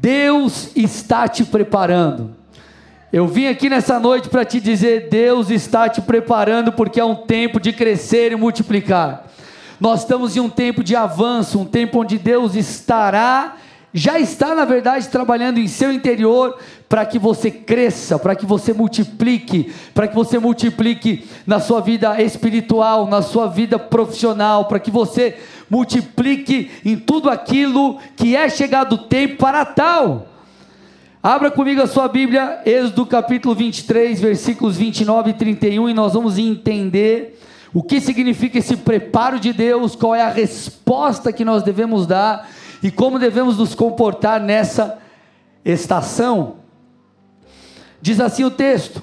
Deus está te preparando. Eu vim aqui nessa noite para te dizer: Deus está te preparando porque é um tempo de crescer e multiplicar. Nós estamos em um tempo de avanço, um tempo onde Deus estará, já está na verdade trabalhando em seu interior para que você cresça, para que você multiplique, para que você multiplique na sua vida espiritual, na sua vida profissional, para que você multiplique em tudo aquilo que é chegado o tempo para tal. Abra comigo a sua Bíblia, Êxodo capítulo 23, versículos 29 e 31, e nós vamos entender o que significa esse preparo de Deus, qual é a resposta que nós devemos dar e como devemos nos comportar nessa estação. Diz assim o texto: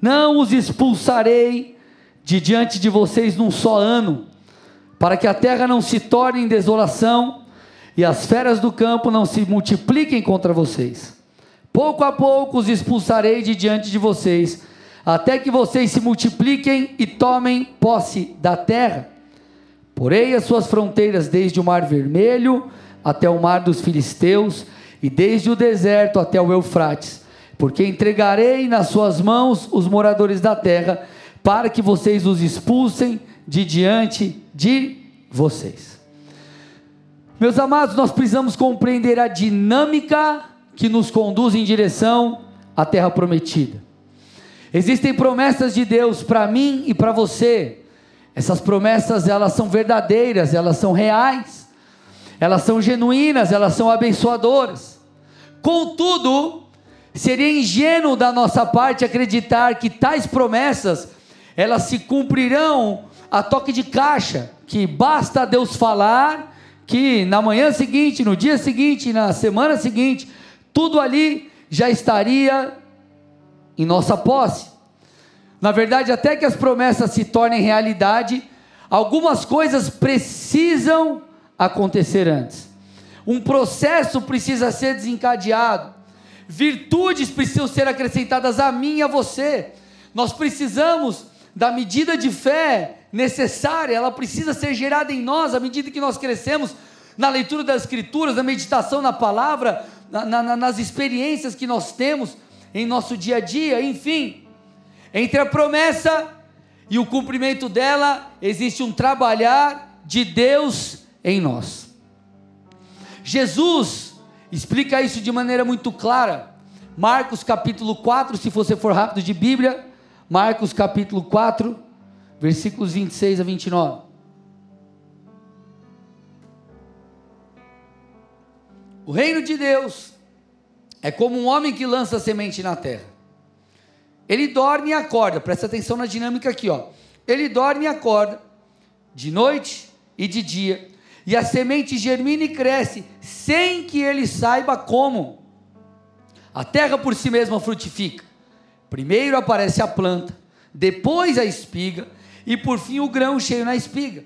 Não os expulsarei de diante de vocês num só ano, para que a terra não se torne em desolação e as feras do campo não se multipliquem contra vocês. Pouco a pouco os expulsarei de diante de vocês, até que vocês se multipliquem e tomem posse da terra. Porei as suas fronteiras desde o Mar Vermelho até o Mar dos Filisteus, e desde o deserto até o Eufrates, porque entregarei nas suas mãos os moradores da terra, para que vocês os expulsem de diante de vocês. Meus amados, nós precisamos compreender a dinâmica que nos conduz em direção à terra prometida. Existem promessas de Deus para mim e para você. Essas promessas, elas são verdadeiras, elas são reais. Elas são genuínas, elas são abençoadoras. Contudo, seria ingênuo da nossa parte acreditar que tais promessas elas se cumprirão a toque de caixa, que basta Deus falar que na manhã seguinte, no dia seguinte, na semana seguinte, tudo ali já estaria em nossa posse. Na verdade, até que as promessas se tornem realidade, algumas coisas precisam acontecer antes. Um processo precisa ser desencadeado. Virtudes precisam ser acrescentadas a mim e a você. Nós precisamos da medida de fé necessária, ela precisa ser gerada em nós à medida que nós crescemos na leitura das Escrituras, na meditação na palavra, na, na, nas experiências que nós temos em nosso dia a dia, enfim. Entre a promessa e o cumprimento dela, existe um trabalhar de Deus em nós. Jesus explica isso de maneira muito clara. Marcos capítulo 4, se você for rápido de Bíblia, Marcos capítulo 4, versículos 26 a 29. O reino de Deus é como um homem que lança semente na terra. Ele dorme e acorda, presta atenção na dinâmica aqui, ó. Ele dorme e acorda, de noite e de dia, e a semente germina e cresce, sem que ele saiba como. A terra por si mesma frutifica. Primeiro aparece a planta, depois a espiga, e por fim o grão cheio na espiga.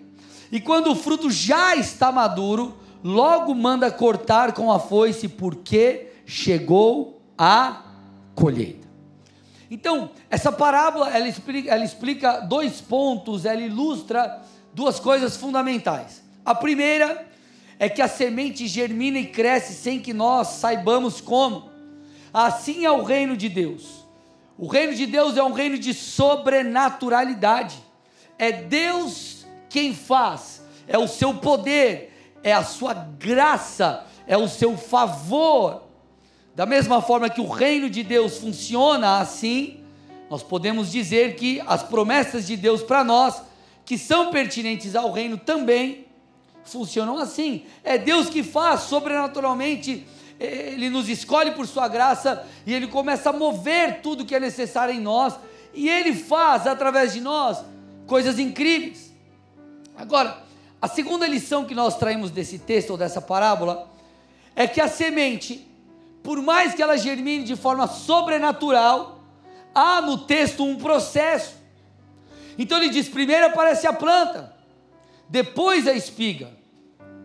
E quando o fruto já está maduro, logo manda cortar com a foice, porque chegou a colheita. Então, essa parábola, ela explica, ela explica dois pontos, ela ilustra duas coisas fundamentais. A primeira é que a semente germina e cresce sem que nós saibamos como. Assim é o reino de Deus. O reino de Deus é um reino de sobrenaturalidade. É Deus quem faz, é o seu poder, é a sua graça, é o seu favor. Da mesma forma que o reino de Deus funciona assim, nós podemos dizer que as promessas de Deus para nós, que são pertinentes ao reino também, funcionam assim. É Deus que faz sobrenaturalmente, Ele nos escolhe por Sua graça e Ele começa a mover tudo que é necessário em nós, e Ele faz através de nós coisas incríveis. Agora, a segunda lição que nós traímos desse texto ou dessa parábola é que a semente, por mais que ela germine de forma sobrenatural, há no texto um processo. Então ele diz: primeiro aparece a planta, depois a espiga,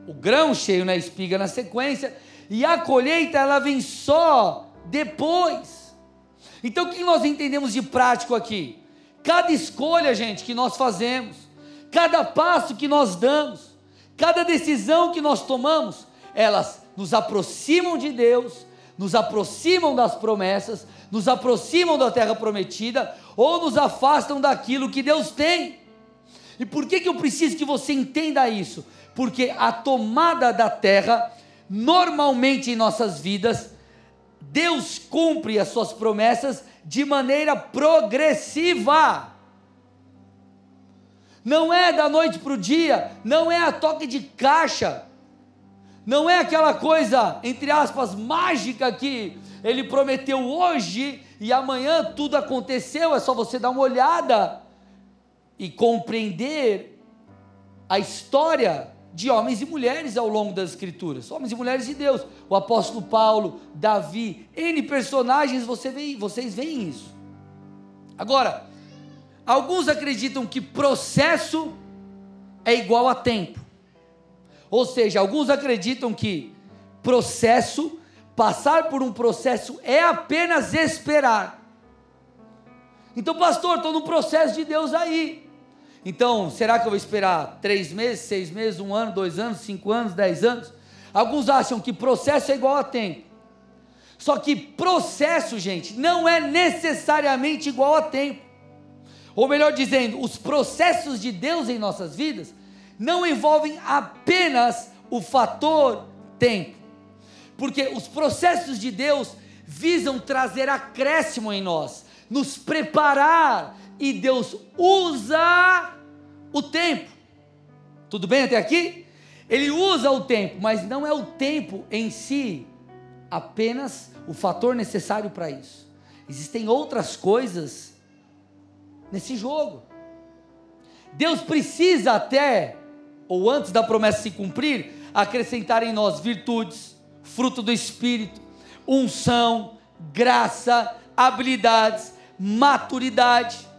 o grão cheio na espiga na sequência, e a colheita ela vem só depois. Então o que nós entendemos de prático aqui? Cada escolha, gente, que nós fazemos, cada passo que nós damos, cada decisão que nós tomamos, elas nos aproximam de Deus, nos aproximam das promessas, nos aproximam da terra prometida ou nos afastam daquilo que Deus tem. E por que, que eu preciso que você entenda isso? Porque a tomada da terra, normalmente em nossas vidas, Deus cumpre as suas promessas de maneira progressiva. Não é da noite para o dia, não é a toque de caixa, não é aquela coisa, entre aspas, mágica que ele prometeu hoje e amanhã tudo aconteceu, é só você dar uma olhada e compreender a história de homens e mulheres ao longo das Escrituras, homens e mulheres de Deus, o apóstolo Paulo, Davi, N personagens, você vê, vocês veem isso. Agora, alguns acreditam que processo é igual a tempo, ou seja, alguns acreditam que processo, passar por um processo é apenas esperar. Então, pastor, estou no processo de Deus aí. Então, será que eu vou esperar três meses, seis meses, um ano, dois anos, cinco anos, dez anos? Alguns acham que processo é igual a tempo. Só que processo, gente, não é necessariamente igual a tempo. Ou melhor dizendo, os processos de Deus em nossas vidas não envolvem apenas o fator tempo. Porque os processos de Deus visam trazer acréscimo em nós, nos preparar, e Deus usa o tempo. Tudo bem até aqui? Ele usa o tempo, mas não é o tempo em si apenas o fator necessário para isso. Existem outras coisas nesse jogo. Deus precisa até, ou antes da promessa se cumprir, acrescentar em nós virtudes, fruto do Espírito, unção, graça, habilidades, maturidade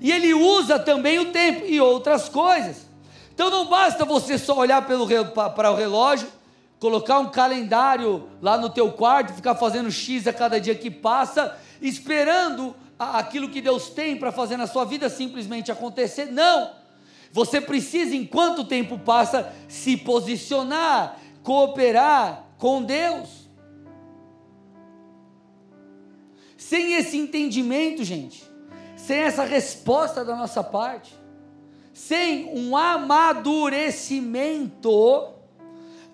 e ele usa também o tempo e outras coisas. Então não basta você só olhar para o relógio, colocar um calendário lá no teu quarto, ficar fazendo X a cada dia que passa, esperando aquilo que Deus tem para fazer na sua vida simplesmente acontecer. Não! Você precisa, enquanto o tempo passa, se posicionar, cooperar com Deus. Sem esse entendimento, gente, sem essa resposta da nossa parte, sem um amadurecimento,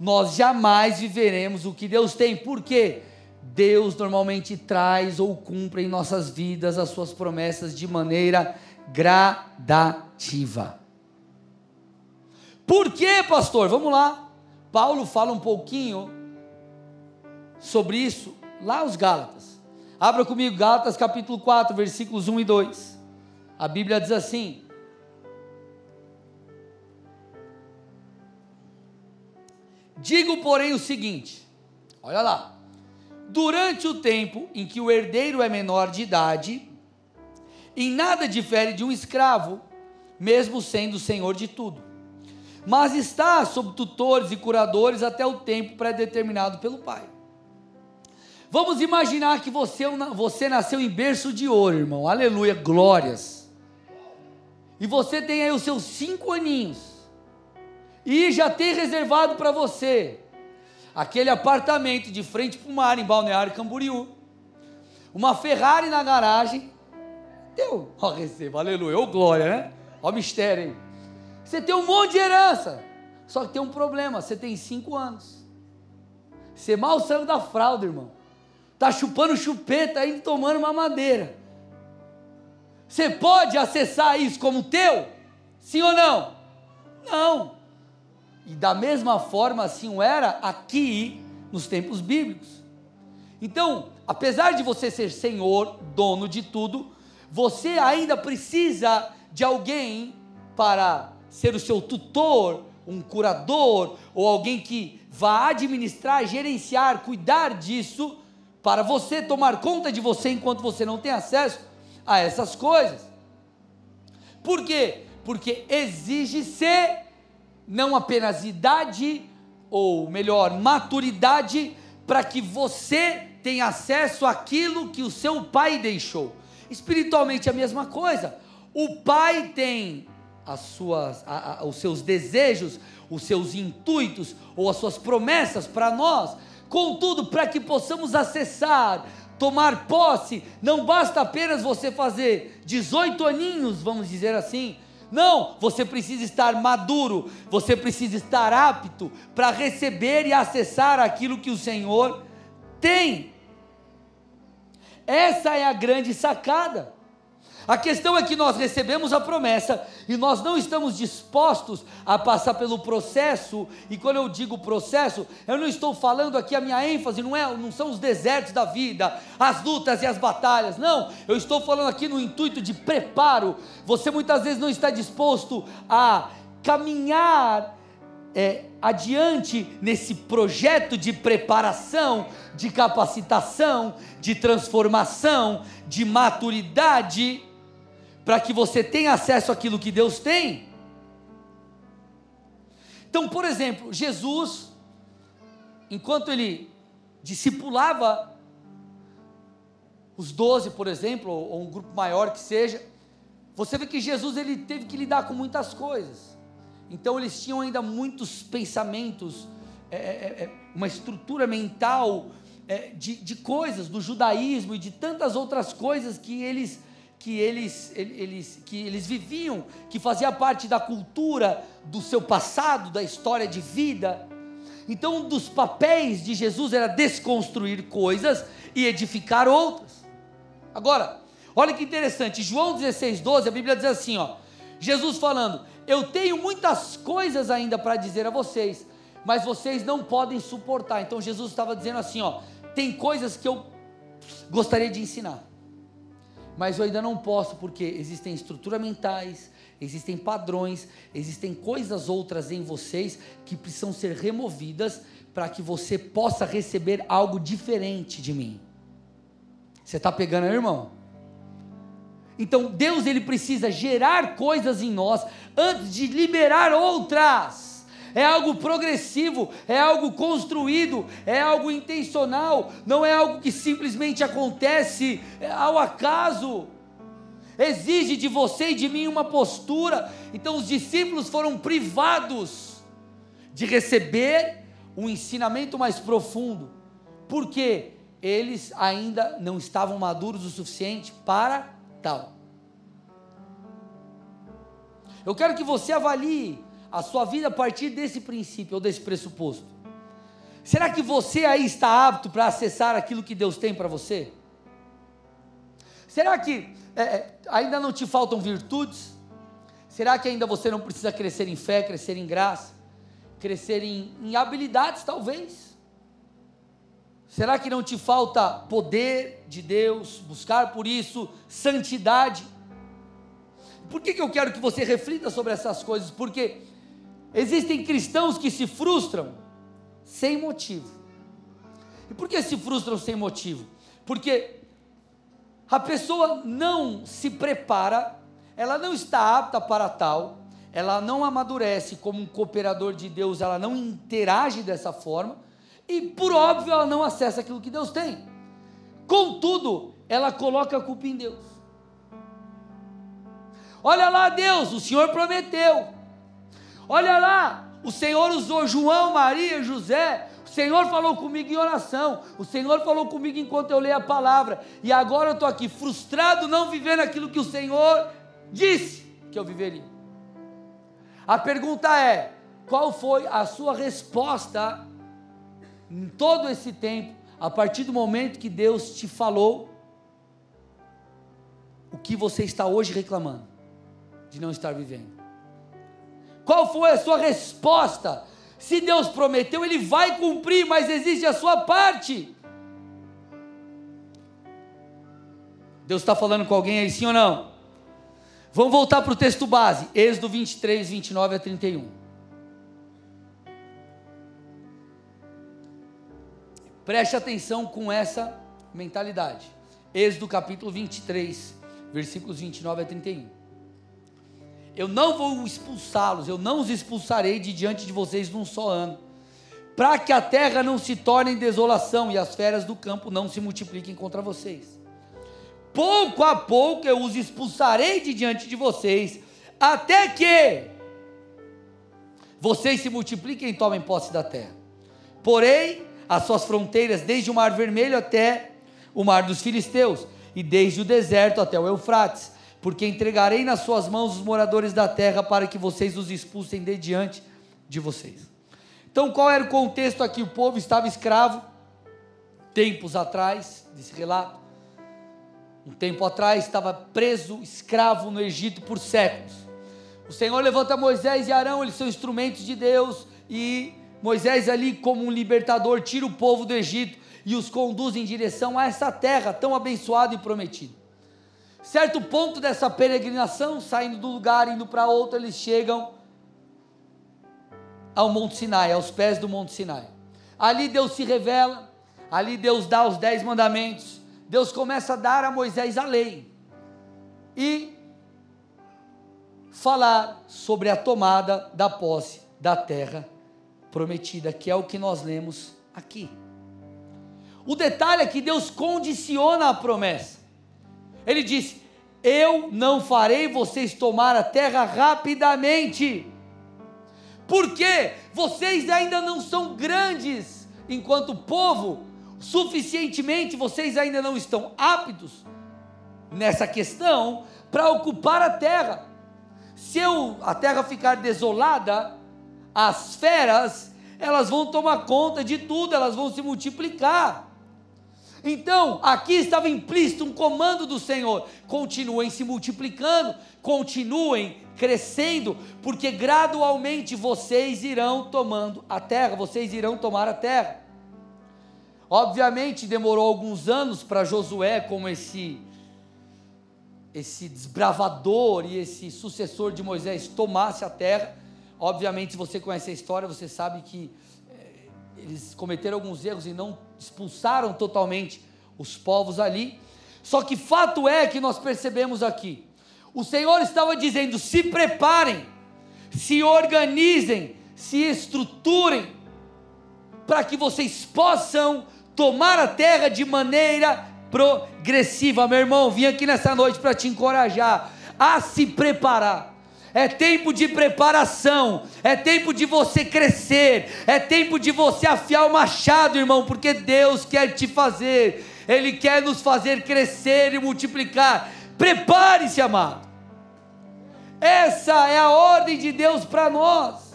nós jamais viveremos o que Deus tem. Por quê? Deus normalmente traz ou cumpre em nossas vidas as suas promessas de maneira gradativa. Por quê, pastor? Vamos lá. Paulo fala um pouquinho sobre isso lá aos Gálatas. Abra comigo Gálatas capítulo 4, versículos 1 e 2. A Bíblia diz assim: Digo, porém, o seguinte: olha lá. Durante o tempo em que o herdeiro é menor de idade, em nada difere de um escravo, mesmo sendo senhor de tudo, mas está sob tutores e curadores até o tempo pré-determinado pelo pai. Vamos imaginar que você, você nasceu em berço de ouro, irmão. Aleluia, glórias. E você tem aí os seus cinco aninhos. E já tem reservado para você aquele apartamento de frente para o mar em Balneário Camboriú. Uma Ferrari na garagem. Deu. Ó, receba, aleluia. Ô glória, né? Ó mistério aí. Você tem um monte de herança. Só que tem um problema, você tem cinco anos. Você mal saiu da fralda, irmão está chupando chupeta ainda tomando uma madeira. Você pode acessar isso como teu? Sim ou não? Não. E da mesma forma assim era aqui nos tempos bíblicos. Então, apesar de você ser senhor, dono de tudo, você ainda precisa de alguém para ser o seu tutor, um curador ou alguém que vá administrar, gerenciar, cuidar disso para você tomar conta de você enquanto você não tem acesso a essas coisas. Por quê? Porque exige-se não apenas idade, ou melhor, maturidade, para que você tenha acesso àquilo que o seu pai deixou. Espiritualmente é a mesma coisa. O pai tem as suas, a, a, os seus desejos, os seus intuitos ou as suas promessas para nós Contudo, para que possamos acessar, tomar posse, não basta apenas você fazer 18 aninhos, vamos dizer assim. Não, você precisa estar maduro, você precisa estar apto para receber e acessar aquilo que o Senhor tem. Essa é a grande sacada. A questão é que nós recebemos a promessa e nós não estamos dispostos a passar pelo processo. E quando eu digo processo, eu não estou falando aqui a minha ênfase não é, não são os desertos da vida, as lutas e as batalhas. Não, eu estou falando aqui no intuito de preparo. Você muitas vezes não está disposto a caminhar é, adiante nesse projeto de preparação, de capacitação, de transformação, de maturidade para que você tenha acesso àquilo que Deus tem. Então, por exemplo, Jesus, enquanto ele discipulava os doze, por exemplo, ou um grupo maior que seja, você vê que Jesus ele teve que lidar com muitas coisas. Então eles tinham ainda muitos pensamentos, é, é, é, uma estrutura mental é, de, de coisas do judaísmo e de tantas outras coisas que eles que eles, eles, que eles viviam, que fazia parte da cultura do seu passado, da história de vida. Então, um dos papéis de Jesus era desconstruir coisas e edificar outras. Agora, olha que interessante, João 16, 12, a Bíblia diz assim: ó, Jesus falando, eu tenho muitas coisas ainda para dizer a vocês, mas vocês não podem suportar. Então Jesus estava dizendo assim: ó, tem coisas que eu gostaria de ensinar mas eu ainda não posso porque existem estruturas mentais, existem padrões, existem coisas outras em vocês que precisam ser removidas para que você possa receber algo diferente de mim. Você está pegando aí, irmão? Então Deus ele precisa gerar coisas em nós antes de liberar outras é algo progressivo, é algo construído, é algo intencional, não é algo que simplesmente acontece ao acaso. Exige de você e de mim uma postura. Então os discípulos foram privados de receber um ensinamento mais profundo, porque eles ainda não estavam maduros o suficiente para tal. Eu quero que você avalie a sua vida a partir desse princípio ou desse pressuposto? Será que você aí está apto para acessar aquilo que Deus tem para você? Será que é, é, ainda não te faltam virtudes? Será que ainda você não precisa crescer em fé, crescer em graça, crescer em, em habilidades, talvez? Será que não te falta poder de Deus, buscar por isso santidade? Por que, que eu quero que você reflita sobre essas coisas? Porque Existem cristãos que se frustram sem motivo. E por que se frustram sem motivo? Porque a pessoa não se prepara, ela não está apta para tal, ela não amadurece como um cooperador de Deus, ela não interage dessa forma, e por óbvio ela não acessa aquilo que Deus tem. Contudo, ela coloca a culpa em Deus. Olha lá, Deus, o Senhor prometeu. Olha lá, o Senhor usou João, Maria, José. O Senhor falou comigo em oração. O Senhor falou comigo enquanto eu leio a palavra. E agora eu estou aqui frustrado, não vivendo aquilo que o Senhor disse que eu viveria. A pergunta é: qual foi a sua resposta em todo esse tempo, a partir do momento que Deus te falou o que você está hoje reclamando de não estar vivendo? Qual foi a sua resposta? Se Deus prometeu, Ele vai cumprir, mas existe a sua parte. Deus está falando com alguém aí, sim ou não? Vamos voltar para o texto base, Êxodo 23, 29 a 31. Preste atenção com essa mentalidade. Êxodo capítulo 23, versículos 29 a 31 eu não vou expulsá-los, eu não os expulsarei de diante de vocês num só ano, para que a terra não se torne em desolação e as feras do campo não se multipliquem contra vocês. Pouco a pouco eu os expulsarei de diante de vocês, até que vocês se multipliquem e tomem posse da terra. Porém, as suas fronteiras desde o Mar Vermelho até o Mar dos Filisteus, e desde o deserto até o Eufrates, porque entregarei nas suas mãos os moradores da terra para que vocês os expulsem de diante de vocês. Então, qual era o contexto aqui? O povo estava escravo, tempos atrás, desse relato. Um tempo atrás estava preso, escravo no Egito por séculos. O Senhor levanta Moisés e Arão, eles são instrumentos de Deus, e Moisés, ali, como um libertador, tira o povo do Egito e os conduz em direção a essa terra tão abençoada e prometida. Certo ponto dessa peregrinação, saindo do lugar, indo para outro, eles chegam ao Monte Sinai, aos pés do Monte Sinai. Ali Deus se revela, ali Deus dá os dez mandamentos, Deus começa a dar a Moisés a lei e falar sobre a tomada da posse da terra prometida, que é o que nós lemos aqui. O detalhe é que Deus condiciona a promessa. Ele disse: Eu não farei vocês tomar a terra rapidamente porque vocês ainda não são grandes enquanto povo, suficientemente vocês ainda não estão aptos nessa questão para ocupar a terra. Se eu, a terra ficar desolada, as feras, elas vão tomar conta de tudo, elas vão se multiplicar. Então, aqui estava implícito um comando do Senhor: continuem se multiplicando, continuem crescendo, porque gradualmente vocês irão tomando a terra, vocês irão tomar a terra. Obviamente demorou alguns anos para Josué, como esse esse desbravador e esse sucessor de Moisés tomasse a terra. Obviamente, se você conhece a história, você sabe que eles cometeram alguns erros e não expulsaram totalmente os povos ali. Só que fato é que nós percebemos aqui o Senhor estava dizendo: se preparem, se organizem, se estruturem, para que vocês possam tomar a terra de maneira progressiva. Meu irmão, vim aqui nessa noite para te encorajar a se preparar. É tempo de preparação, é tempo de você crescer, é tempo de você afiar o machado, irmão, porque Deus quer te fazer, Ele quer nos fazer crescer e multiplicar. Prepare-se, amado. Essa é a ordem de Deus para nós.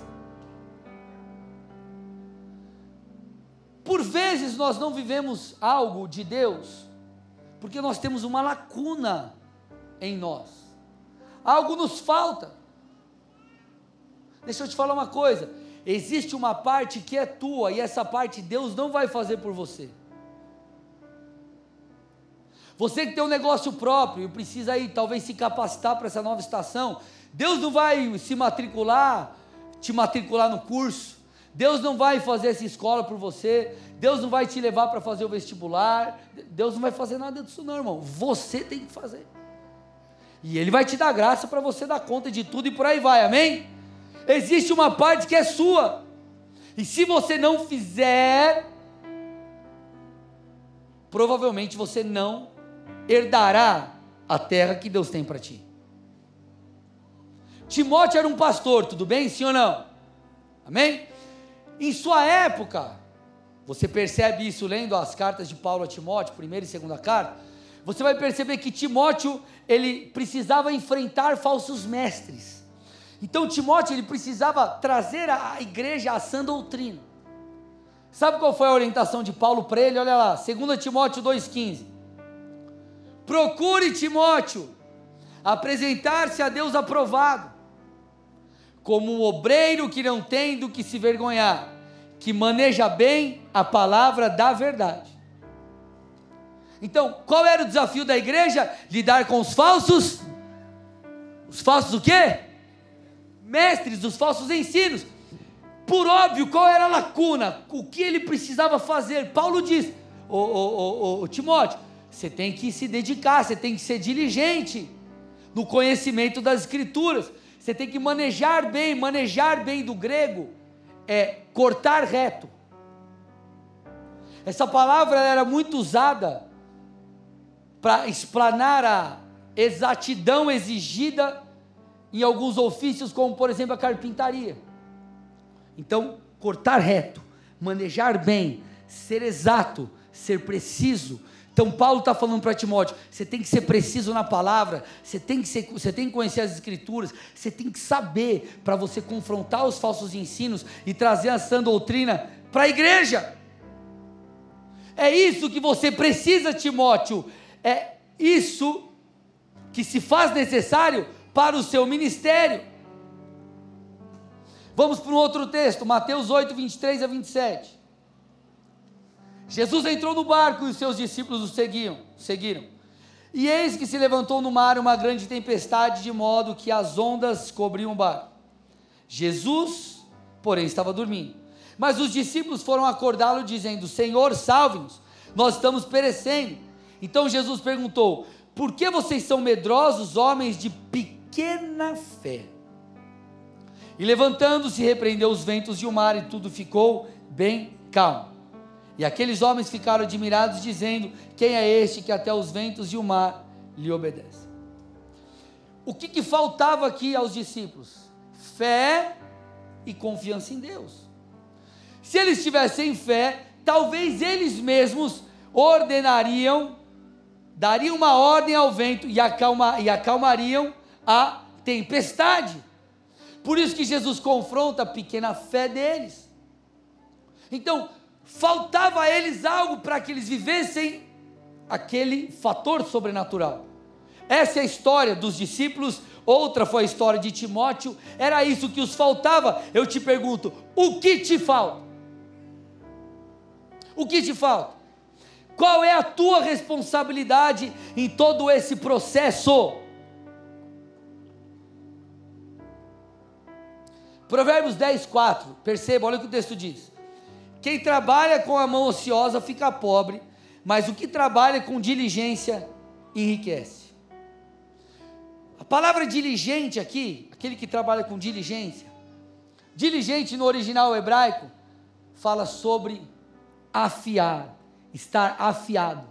Por vezes nós não vivemos algo de Deus, porque nós temos uma lacuna em nós. Algo nos falta. Deixa eu te falar uma coisa: existe uma parte que é tua, e essa parte Deus não vai fazer por você. Você que tem um negócio próprio e precisa aí talvez se capacitar para essa nova estação, Deus não vai se matricular, te matricular no curso. Deus não vai fazer essa escola por você. Deus não vai te levar para fazer o vestibular. Deus não vai fazer nada disso, não, irmão. Você tem que fazer. E Ele vai te dar graça para você dar conta de tudo e por aí vai, amém? Existe uma parte que é sua. E se você não fizer, provavelmente você não herdará a terra que Deus tem para ti. Timóteo era um pastor, tudo bem? Sim ou não? Amém? Em sua época, você percebe isso lendo as cartas de Paulo a Timóteo, primeira e segunda carta, você vai perceber que Timóteo, ele precisava enfrentar falsos mestres. Então Timóteo, ele precisava trazer à igreja a sã doutrina. Sabe qual foi a orientação de Paulo para ele? Olha lá, 2 Timóteo 2,15. Procure Timóteo apresentar-se a Deus aprovado, como um obreiro que não tem do que se vergonhar, que maneja bem a palavra da verdade. Então, qual era o desafio da igreja? Lidar com os falsos. Os falsos o quê? Mestres, os falsos ensinos. Por óbvio, qual era a lacuna? O que ele precisava fazer? Paulo diz, ô, Timóteo, você tem que se dedicar, você tem que ser diligente no conhecimento das Escrituras. Você tem que manejar bem, manejar bem do grego é cortar reto. Essa palavra era muito usada para explanar a exatidão exigida em alguns ofícios, como por exemplo a carpintaria. Então, cortar reto, manejar bem, ser exato, ser preciso. Então Paulo está falando para Timóteo: você tem que ser preciso na palavra, você tem que, ser, você tem que conhecer as escrituras, você tem que saber para você confrontar os falsos ensinos e trazer a sã doutrina para a igreja. É isso que você precisa, Timóteo. É isso que se faz necessário para o seu ministério. Vamos para um outro texto, Mateus 8, 23 a 27. Jesus entrou no barco e os seus discípulos o seguiam, seguiram. E eis que se levantou no mar uma grande tempestade, de modo que as ondas cobriam o barco. Jesus, porém, estava dormindo. Mas os discípulos foram acordá-lo, dizendo: Senhor, salve-nos, nós estamos perecendo. Então Jesus perguntou: Por que vocês são medrosos, homens de pequena fé? E levantando-se, repreendeu os ventos e o mar, e tudo ficou bem calmo. E aqueles homens ficaram admirados, dizendo: Quem é este que até os ventos e o mar lhe obedecem? O que, que faltava aqui aos discípulos? Fé e confiança em Deus. Se eles tivessem fé, talvez eles mesmos ordenariam, dariam uma ordem ao vento e, acalma, e acalmariam a tempestade. Por isso que Jesus confronta a pequena fé deles. Então, faltava a eles algo para que eles vivessem aquele fator sobrenatural. Essa é a história dos discípulos, outra foi a história de Timóteo, era isso que os faltava. Eu te pergunto: o que te falta? O que te falta? Qual é a tua responsabilidade em todo esse processo? Provérbios 10, 4. Perceba, olha o que o texto diz. Quem trabalha com a mão ociosa fica pobre, mas o que trabalha com diligência enriquece. A palavra diligente aqui, aquele que trabalha com diligência, diligente no original hebraico, fala sobre afiar, estar afiado.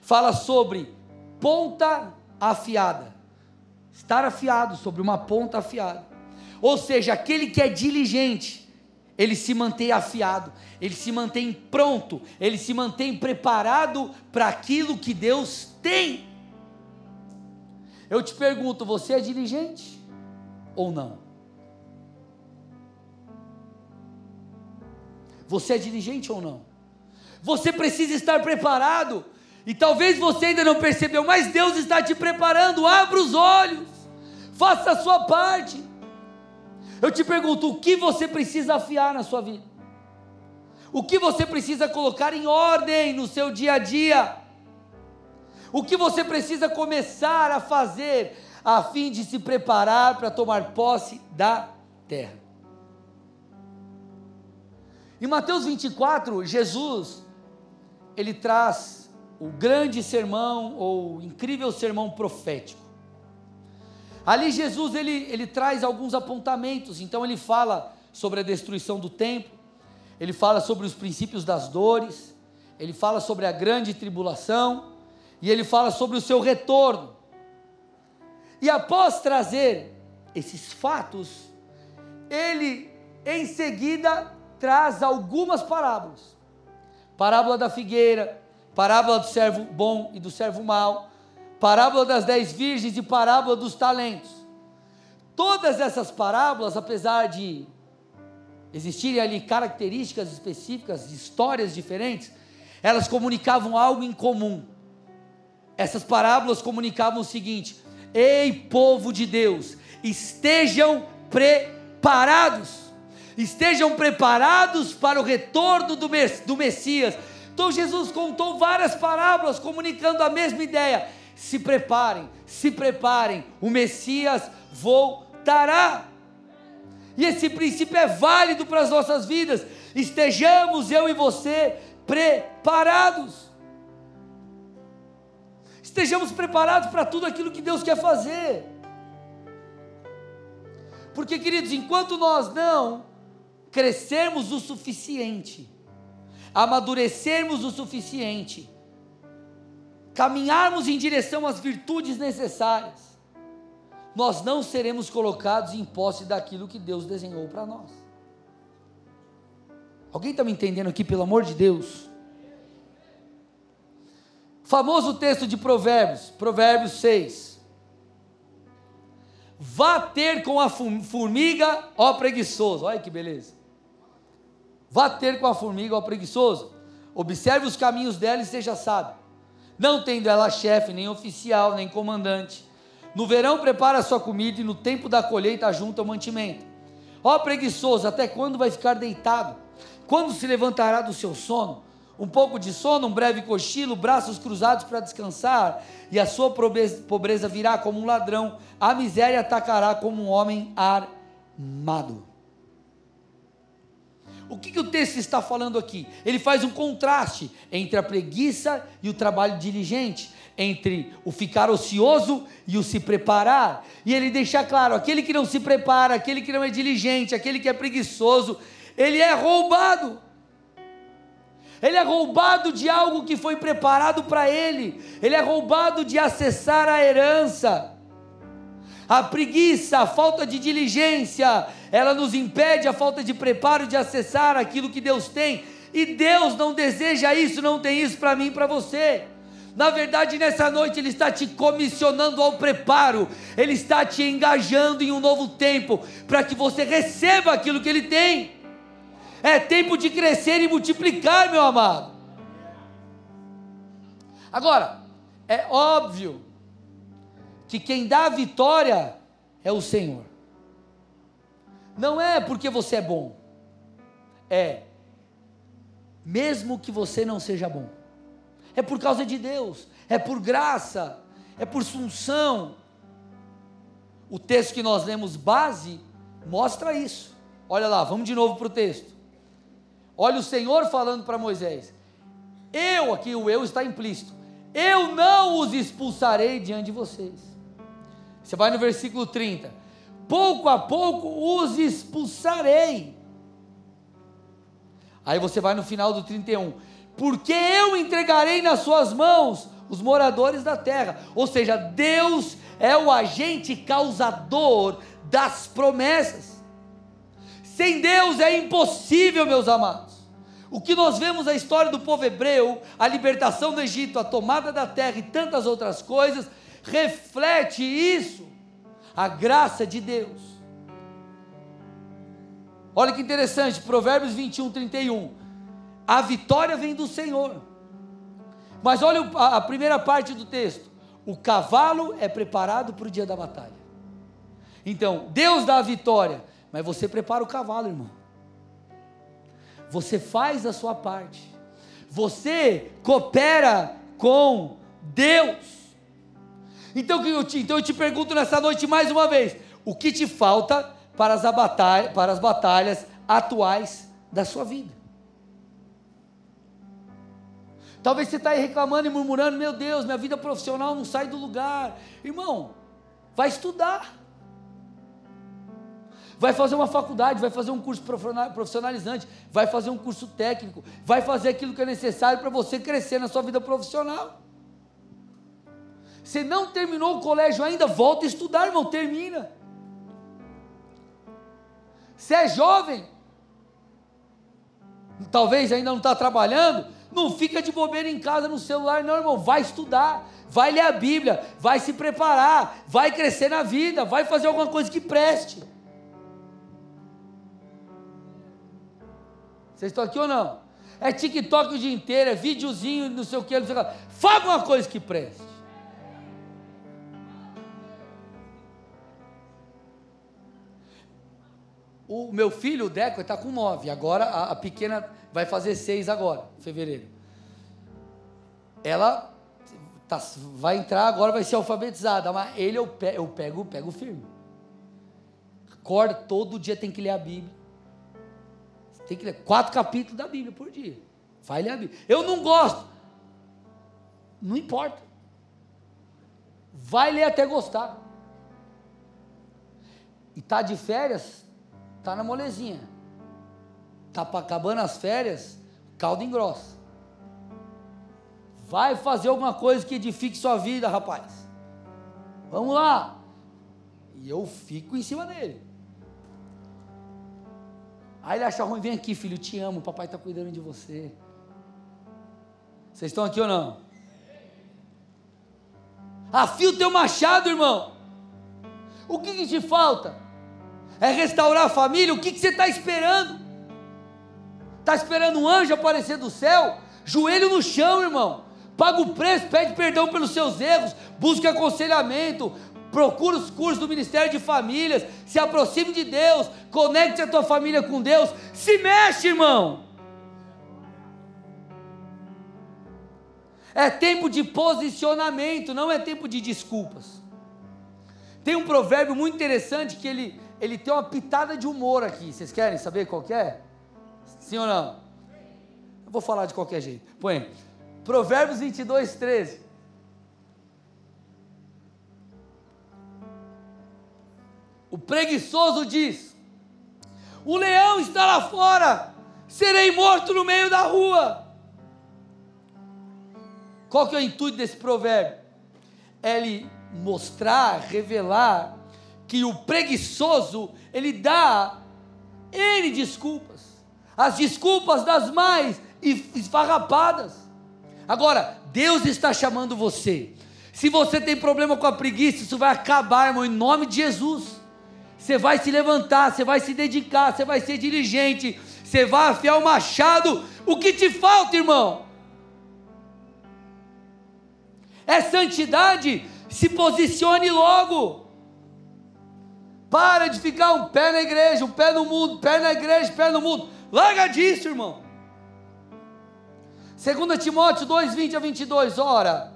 Fala sobre ponta afiada, estar afiado sobre uma ponta afiada. Ou seja, aquele que é diligente, ele se mantém afiado, ele se mantém pronto, ele se mantém preparado para aquilo que Deus tem. Eu te pergunto, você é diligente ou não? Você é diligente ou não? Você precisa estar preparado. E talvez você ainda não percebeu, mas Deus está te preparando. Abra os olhos. Faça a sua parte. Eu te pergunto, o que você precisa afiar na sua vida? O que você precisa colocar em ordem no seu dia a dia? O que você precisa começar a fazer a fim de se preparar para tomar posse da terra? Em Mateus 24, Jesus ele traz o grande sermão ou o incrível sermão profético. Ali Jesus ele, ele traz alguns apontamentos, então ele fala sobre a destruição do templo, ele fala sobre os princípios das dores, ele fala sobre a grande tribulação e ele fala sobre o seu retorno. E após trazer esses fatos, ele em seguida traz algumas parábolas. Parábola da figueira, parábola do servo bom e do servo mau, parábola das dez virgens e parábola dos talentos. Todas essas parábolas, apesar de existirem ali características específicas, histórias diferentes, elas comunicavam algo em comum. Essas parábolas comunicavam o seguinte: Ei, povo de Deus, estejam preparados, estejam preparados para o retorno do, Messias. Então Jesus contou várias parábolas comunicando a mesma ideia se preparem, se preparem, o Messias voltará. E esse princípio é válido para as nossas vidas. Estejamos eu e você preparados. Estejamos preparados para tudo aquilo que Deus quer fazer. Porque, queridos, enquanto nós não crescermos o suficiente, amadurecermos o suficiente, caminharmos em direção às virtudes necessárias, nós não seremos colocados em posse daquilo que Deus desenhou para nós. Alguém está me entendendo aqui, pelo amor de Deus? Famoso texto de Provérbios, Provérbios 6. Vá ter com a formiga, ó preguiçoso. Olha que beleza. Vá ter com a formiga, ó preguiçoso. Observe os caminhos dela e seja sábio. Não tendo ela chefe, nem oficial, nem comandante. No verão prepara a sua comida e no tempo da colheita junta o mantimento. Ó preguiçoso, até quando vai ficar deitado? Quando se levantará do seu sono? Um pouco de sono, um breve cochilo, braços cruzados para descansar, e a sua pobreza virá como um ladrão, a miséria atacará como um homem armado. O que, que, o texto está falando aqui? Ele faz um contraste entre a preguiça e o trabalho diligente, entre o ficar ocioso e o se preparar. E ele deixa claro: aquele que não se prepara, aquele que não é diligente, aquele que é preguiçoso, ele é roubado. Ele é roubado de algo que foi preparado para ele. Ele é roubado de acessar a herança. A preguiça, a falta de diligência, ela nos impede a falta de preparo de acessar aquilo que Deus tem. E Deus não deseja isso, não tem isso para mim e para você. Na verdade, nessa noite Ele está te comissionando ao preparo, Ele está te engajando em um novo tempo, para que você receba aquilo que Ele tem. É tempo de crescer e multiplicar, meu amado. Agora, é óbvio que quem dá a vitória é o Senhor. Não é porque você é bom, é mesmo que você não seja bom, é por causa de Deus, é por graça, é por sunção. O texto que nós lemos base mostra isso. Olha lá, vamos de novo para o texto. Olha o Senhor falando para Moisés: Eu, aqui o eu está implícito, eu não os expulsarei diante de vocês. Você vai no versículo 30. Pouco a pouco os expulsarei. Aí você vai no final do 31. Porque eu entregarei nas suas mãos os moradores da terra. Ou seja, Deus é o agente causador das promessas. Sem Deus é impossível, meus amados. O que nós vemos na história do povo hebreu, a libertação do Egito, a tomada da terra e tantas outras coisas, reflete isso, a graça de Deus. Olha que interessante, Provérbios 21, 31. A vitória vem do Senhor. Mas olha a primeira parte do texto: o cavalo é preparado para o dia da batalha. Então, Deus dá a vitória, mas você prepara o cavalo, irmão. Você faz a sua parte. Você coopera com Deus. Então eu, te, então eu te pergunto nessa noite mais uma vez: o que te falta para as, batalha, para as batalhas atuais da sua vida? Talvez você está aí reclamando e murmurando: meu Deus, minha vida profissional não sai do lugar. Irmão, vai estudar vai fazer uma faculdade, vai fazer um curso profissionalizante, vai fazer um curso técnico, vai fazer aquilo que é necessário para você crescer na sua vida profissional. Você não terminou o colégio ainda, volta a estudar, irmão, termina. Você é jovem, talvez ainda não está trabalhando, não fica de bobeira em casa no celular, não, irmão, vai estudar, vai ler a Bíblia, vai se preparar, vai crescer na vida, vai fazer alguma coisa que preste. Vocês estão aqui ou não? É TikTok o dia inteiro, é videozinho, não sei o que, não sei o que. Fala uma coisa que preste. O meu filho, o Deco, está com nove. Agora a, a, pequena vai fazer seis agora, em fevereiro. Ela tá, vai entrar agora, vai ser alfabetizada. Mas ele eu, eu pego, pego firme. Acorda, todo dia tem que ler a Bíblia. Tem que ler quatro capítulos da Bíblia por dia. Vai ler a Bíblia. Eu não gosto. Não importa. Vai ler até gostar. E tá de férias, tá na molezinha. Tá acabando as férias, caldo engrossa. Vai fazer alguma coisa que edifique sua vida, rapaz. Vamos lá. E eu fico em cima dele. Aí ele acha ruim, vem aqui, filho, te amo, papai está cuidando de você. Vocês estão aqui ou não? Afia o teu machado, irmão. O que, que te falta? É restaurar a família? O que, que você está esperando? Está esperando um anjo aparecer do céu? Joelho no chão, irmão. Paga o preço, pede perdão pelos seus erros, busca aconselhamento, procura os cursos do Ministério de Famílias, se aproxime de Deus, conecte a tua família com Deus, se mexe, irmão. É tempo de posicionamento, não é tempo de desculpas. Tem um provérbio muito interessante que ele, ele tem uma pitada de humor aqui. Vocês querem saber qual que é? Sim ou não? Eu vou falar de qualquer jeito. Põe. Provérbios 22, 13. O preguiçoso diz: O leão está lá fora, serei morto no meio da rua. Qual que é o intuito desse provérbio? É ele mostrar, revelar que o preguiçoso, ele dá N desculpas. As desculpas das mais esfarrapadas. Agora, Deus está chamando você. Se você tem problema com a preguiça, isso vai acabar, irmão, em nome de Jesus. Você vai se levantar, você vai se dedicar, você vai ser diligente, você vai afiar o machado. O que te falta, irmão? É santidade. Se posicione logo. Para de ficar um pé na igreja, um pé no mundo, pé na igreja, pé no mundo. Larga disso, irmão. 2 Timóteo 2, 20 a 22, ora,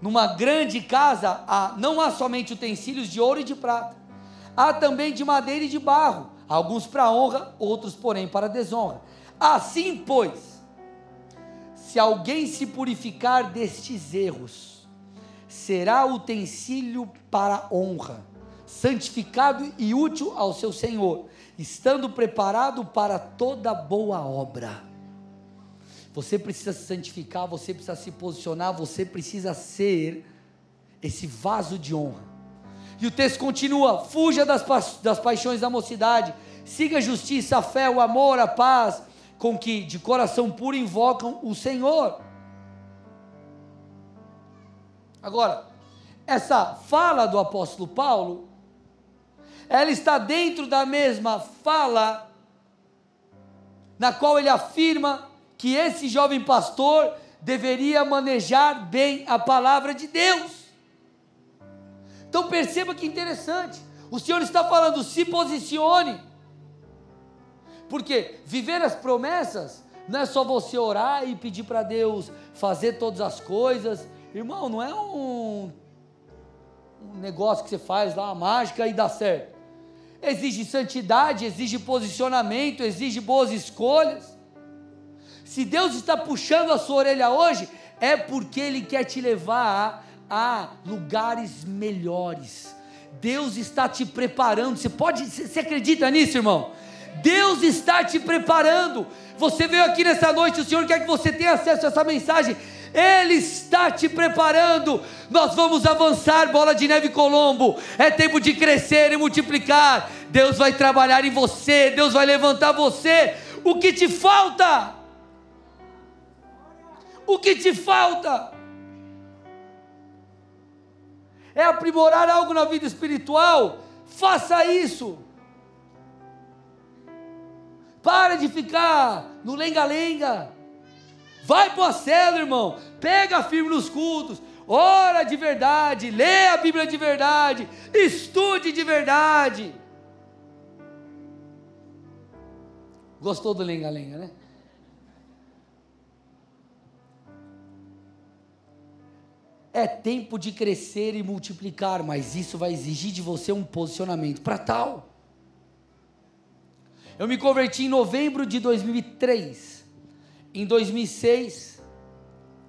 numa grande casa há, não há somente utensílios de ouro e de prata, há também de madeira e de barro, alguns para honra, outros, porém, para desonra. Assim, pois, se alguém se purificar destes erros, será utensílio para honra, santificado e útil ao seu Senhor, estando preparado para toda boa obra. Você precisa se santificar, você precisa se posicionar, você precisa ser esse vaso de honra. E o texto continua: fuja das, pa das paixões da mocidade, siga a justiça, a fé, o amor, a paz, com que de coração puro invocam o Senhor. Agora, essa fala do apóstolo Paulo, ela está dentro da mesma fala na qual ele afirma que esse jovem pastor deveria manejar bem a palavra de Deus. Então perceba que interessante. O Senhor está falando, se posicione. Porque viver as promessas não é só você orar e pedir para Deus fazer todas as coisas. Irmão, não é um, um negócio que você faz lá, uma mágica e dá certo. Exige santidade, exige posicionamento, exige boas escolhas. Se Deus está puxando a sua orelha hoje, é porque Ele quer te levar a lugares melhores. Deus está te preparando. Você pode, você acredita nisso, irmão? Deus está te preparando. Você veio aqui nessa noite, o Senhor quer que você tenha acesso a essa mensagem. Ele está te preparando. Nós vamos avançar, bola de neve Colombo. É tempo de crescer e multiplicar. Deus vai trabalhar em você, Deus vai levantar você. O que te falta? O que te falta? é aprimorar algo na vida espiritual, faça isso. Para de ficar no lenga-lenga. Vai para a célula, irmão. Pega firme nos cultos. Ora de verdade. Lê a Bíblia de verdade. Estude de verdade. Gostou do lenga-lenga, né? É tempo de crescer e multiplicar, mas isso vai exigir de você um posicionamento para tal. Eu me converti em novembro de 2003. Em 2006,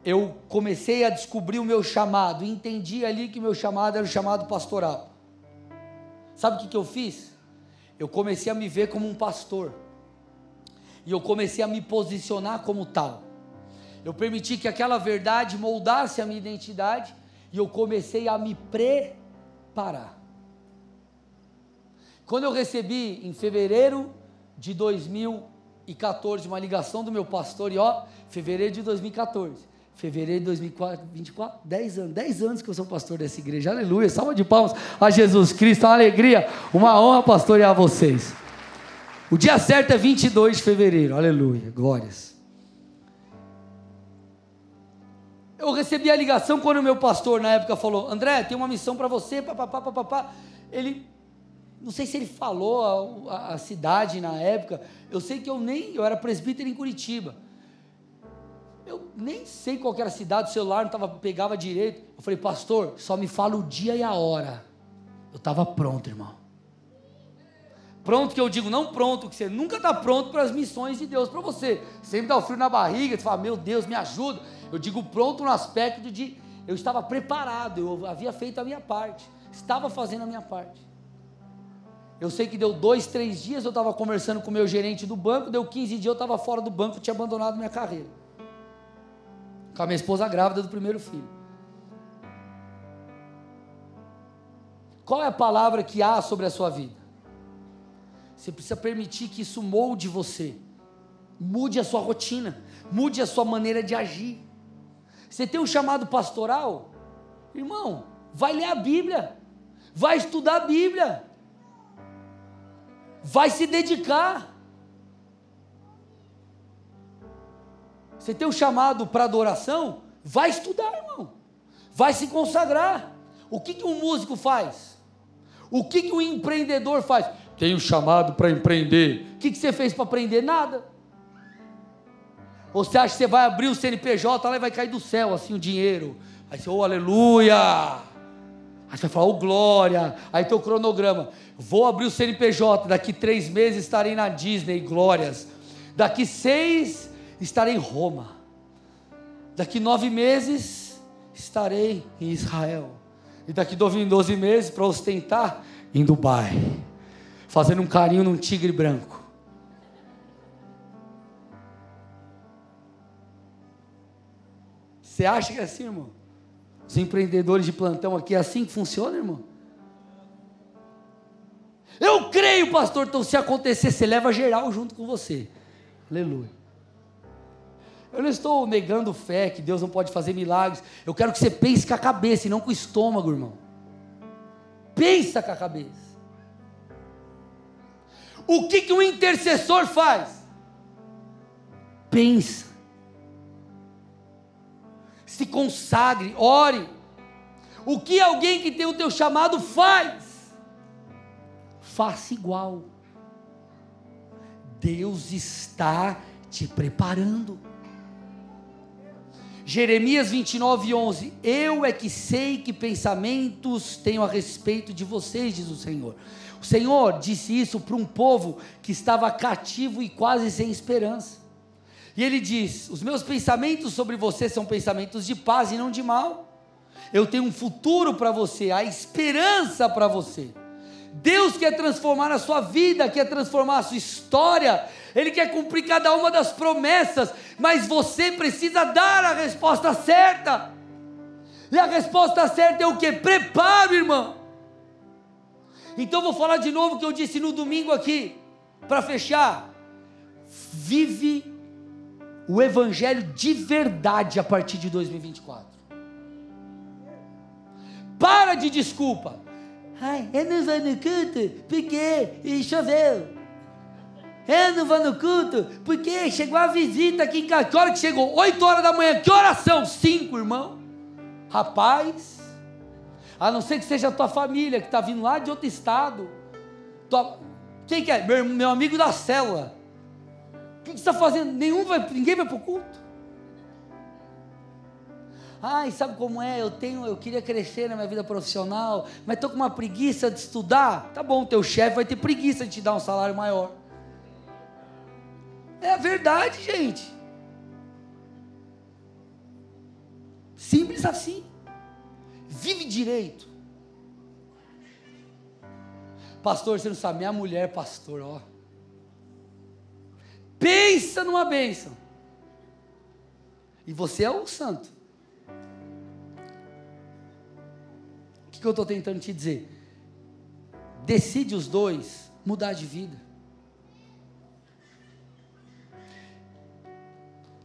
eu comecei a descobrir o meu chamado. Entendi ali que meu chamado era o chamado pastoral. Sabe o que, que eu fiz? Eu comecei a me ver como um pastor. E eu comecei a me posicionar como tal. Eu permiti que aquela verdade moldasse a minha identidade e eu comecei a me preparar. Quando eu recebi em fevereiro de 2014, uma ligação do meu pastor, e ó, fevereiro de 2014. Fevereiro de 2024, 10 anos, 10 anos que eu sou pastor dessa igreja, aleluia, salva de palmas a Jesus Cristo, uma alegria, uma honra pastorear vocês. O dia certo é 22 de fevereiro, aleluia, glórias. Eu recebi a ligação quando o meu pastor na época falou: André, tem uma missão para você, papapá, papapá. Ele, não sei se ele falou a, a, a, cidade na época, eu sei que eu nem, eu era presbítero em Curitiba. Eu nem sei qual era a cidade, o celular não tava, pegava direito. Eu falei, pastor, só me fala o dia e a hora. Eu estava pronto, irmão. Pronto que eu digo, não pronto, que você nunca está pronto para as missões de Deus para você. Sempre dá o frio na barriga, você fala, meu Deus, me ajuda. Eu digo pronto no aspecto de eu estava preparado, eu havia feito a minha parte, estava fazendo a minha parte. Eu sei que deu dois, três dias, eu estava conversando com o meu gerente do banco, deu 15 dias, eu estava fora do banco, tinha abandonado minha carreira. Com a minha esposa grávida do primeiro filho. Qual é a palavra que há sobre a sua vida? Você precisa permitir que isso molde você. Mude a sua rotina, mude a sua maneira de agir. Você tem um chamado pastoral? Irmão, vai ler a Bíblia, vai estudar a Bíblia, vai se dedicar. Você tem um chamado para adoração? Vai estudar, irmão. Vai se consagrar. O que, que um músico faz? O que, que um empreendedor faz? Tenho chamado para empreender. O que, que você fez para aprender? Nada. Ou você acha que você vai abrir o CNPJ lá e vai cair do céu assim o dinheiro? Aí você, oh aleluia! Aí você vai falar, oh glória! Aí tem o cronograma. Vou abrir o CNPJ, daqui três meses estarei na Disney, glórias. Daqui seis estarei em Roma. Daqui nove meses estarei em Israel. E daqui doze meses, para ostentar, em Dubai fazendo um carinho num tigre branco. Você acha que é assim, irmão? Os empreendedores de plantão aqui é assim que funciona, irmão? Eu creio, pastor, então se acontecer, você leva geral junto com você. Aleluia. Eu não estou negando fé que Deus não pode fazer milagres. Eu quero que você pense com a cabeça e não com o estômago, irmão. Pensa com a cabeça. O que, que o intercessor faz? Pensa. Se consagre, ore. O que alguém que tem o teu chamado faz? Faça igual. Deus está te preparando. Jeremias 29, 11: Eu é que sei que pensamentos tenho a respeito de vocês, diz o Senhor o Senhor disse isso para um povo que estava cativo e quase sem esperança. E ele diz: Os meus pensamentos sobre você são pensamentos de paz e não de mal. Eu tenho um futuro para você, a esperança para você. Deus quer transformar a sua vida, quer transformar a sua história, Ele quer cumprir cada uma das promessas, mas você precisa dar a resposta certa. E a resposta certa é o que? Preparo, irmão. Então vou falar de novo o que eu disse no domingo aqui, para fechar. Vive o evangelho de verdade a partir de 2024. Para de desculpa. Ai, eu não vou no culto porque choveu. Eu não vou no culto porque chegou a visita aqui em casa. Que hora que chegou? 8 horas da manhã. Que oração? 5, irmão. Rapaz, a não ser que seja a tua família, que está vindo lá de outro estado. Tua... Quem que é? Meu, meu amigo da célula. Que, está fazendo? Nenhum vai, ninguém vai para o culto. Ai, sabe como é? Eu tenho, eu queria crescer na minha vida profissional, mas estou com uma preguiça de estudar. Tá bom, teu chefe vai ter preguiça de te dar um salário maior. É a verdade, gente. Simples assim. Vive direito. Pastor, você não sabe, minha mulher é pastor, ó. Pensa numa bênção. E você é um santo. O que, que eu estou tentando te dizer? Decide os dois mudar de vida.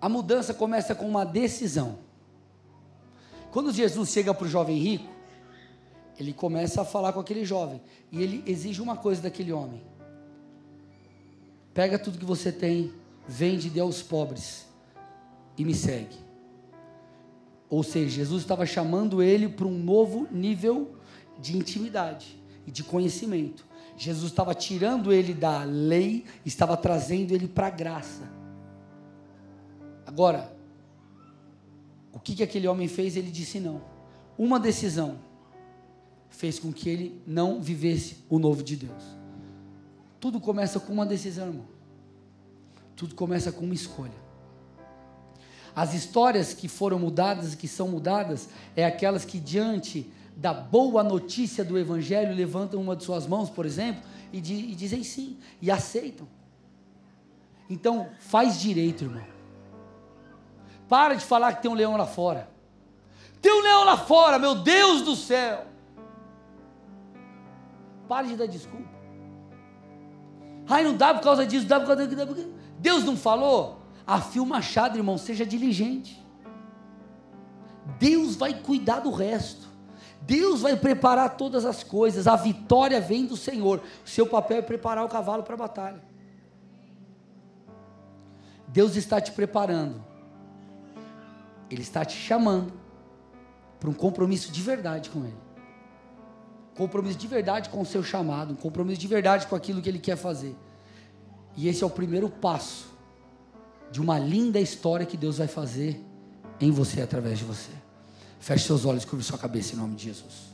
A mudança começa com uma decisão. Quando Jesus chega para o jovem rico, ele começa a falar com aquele jovem e ele exige uma coisa daquele homem: pega tudo que você tem, vende e dê aos pobres e me segue. Ou seja, Jesus estava chamando ele para um novo nível de intimidade e de conhecimento. Jesus estava tirando ele da lei, estava trazendo ele para a graça. Agora, o que, que aquele homem fez? Ele disse não. Uma decisão fez com que ele não vivesse o novo de Deus. Tudo começa com uma decisão, irmão. Tudo começa com uma escolha. As histórias que foram mudadas, que são mudadas, é aquelas que diante da boa notícia do Evangelho levantam uma de suas mãos, por exemplo, e, e dizem sim, e aceitam. Então, faz direito, irmão. Para de falar que tem um leão lá fora. Tem um leão lá fora, meu Deus do céu. Pare de dar desculpa. Ai, não dá por causa disso, dá por causa disso. Deus não falou? Afia o machado, irmão, seja diligente. Deus vai cuidar do resto. Deus vai preparar todas as coisas. A vitória vem do Senhor. O seu papel é preparar o cavalo para a batalha. Deus está te preparando. Ele está te chamando para um compromisso de verdade com Ele. Compromisso de verdade com o seu chamado, um compromisso de verdade com aquilo que Ele quer fazer. E esse é o primeiro passo de uma linda história que Deus vai fazer em você através de você. Feche seus olhos, curve sua cabeça em nome de Jesus.